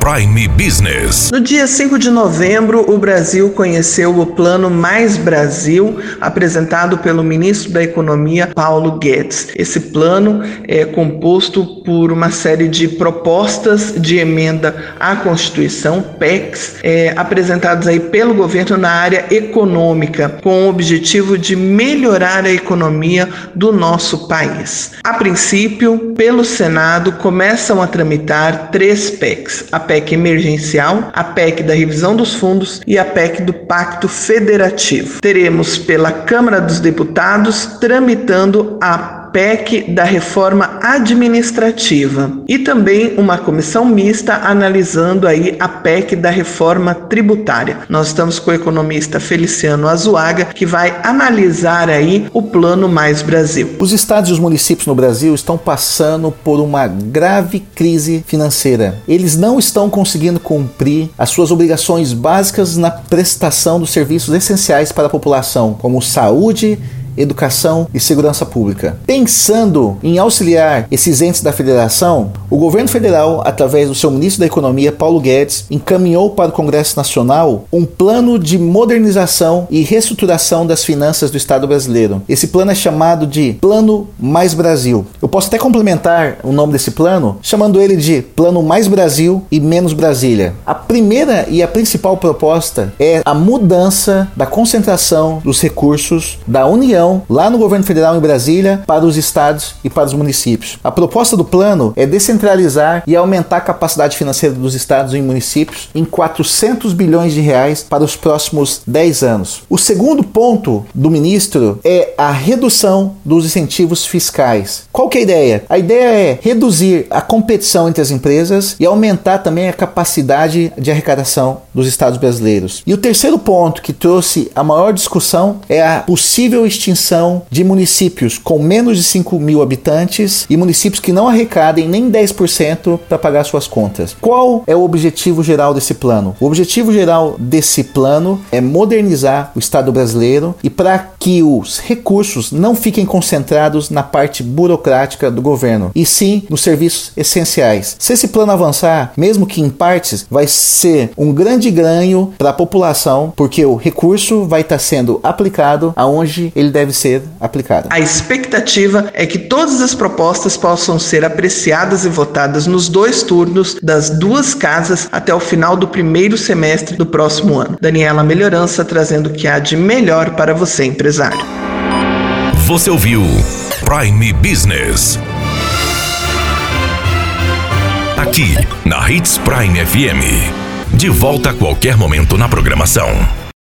Prime Business. No dia 5 de novembro, o Brasil conheceu o Plano Mais Brasil, apresentado pelo ministro da Economia, Paulo Guedes. Esse plano é composto por uma série de propostas de emenda à Constituição, PECs, é, apresentadas aí pelo governo na área econômica, com o objetivo de melhorar a economia do nosso país. A princípio, pelo Senado, começam a tramitar três PECs. A PEC emergencial, a PEC da revisão dos fundos e a PEC do Pacto Federativo. Teremos pela Câmara dos Deputados tramitando a PEC da reforma administrativa e também uma comissão mista analisando aí a PEC da reforma tributária. Nós estamos com o economista Feliciano Azuaga que vai analisar aí o plano Mais Brasil. Os estados e os municípios no Brasil estão passando por uma grave crise financeira. Eles não estão conseguindo cumprir as suas obrigações básicas na prestação dos serviços essenciais para a população, como saúde, educação e segurança pública. Pensando em auxiliar esses entes da federação, o governo federal, através do seu ministro da Economia, Paulo Guedes, encaminhou para o Congresso Nacional um plano de modernização e reestruturação das finanças do Estado brasileiro. Esse plano é chamado de Plano Mais Brasil. Eu posso até complementar o nome desse plano chamando ele de Plano Mais Brasil e Menos Brasília. A primeira e a principal proposta é a mudança da concentração dos recursos da União Lá no governo federal em Brasília, para os estados e para os municípios. A proposta do plano é descentralizar e aumentar a capacidade financeira dos estados e municípios em 400 bilhões de reais para os próximos 10 anos. O segundo ponto do ministro é a redução dos incentivos fiscais. Qual que é a ideia? A ideia é reduzir a competição entre as empresas e aumentar também a capacidade de arrecadação dos estados brasileiros. E o terceiro ponto que trouxe a maior discussão é a possível extinção extinção de municípios com menos de 5 mil habitantes e municípios que não arrecadem nem 10% para pagar suas contas. Qual é o objetivo geral desse plano? O objetivo geral desse plano é modernizar o Estado brasileiro e para que os recursos não fiquem concentrados na parte burocrática do governo, e sim nos serviços essenciais. Se esse plano avançar, mesmo que em partes, vai ser um grande ganho para a população, porque o recurso vai estar sendo aplicado aonde ele deve ser aplicada. A expectativa é que todas as propostas possam ser apreciadas e votadas nos dois turnos das duas casas até o final do primeiro semestre do próximo ano. Daniela Melhorança trazendo o que há de melhor para você, empresário. Você ouviu Prime Business. Aqui, na Hits Prime FM. De volta a qualquer momento na programação.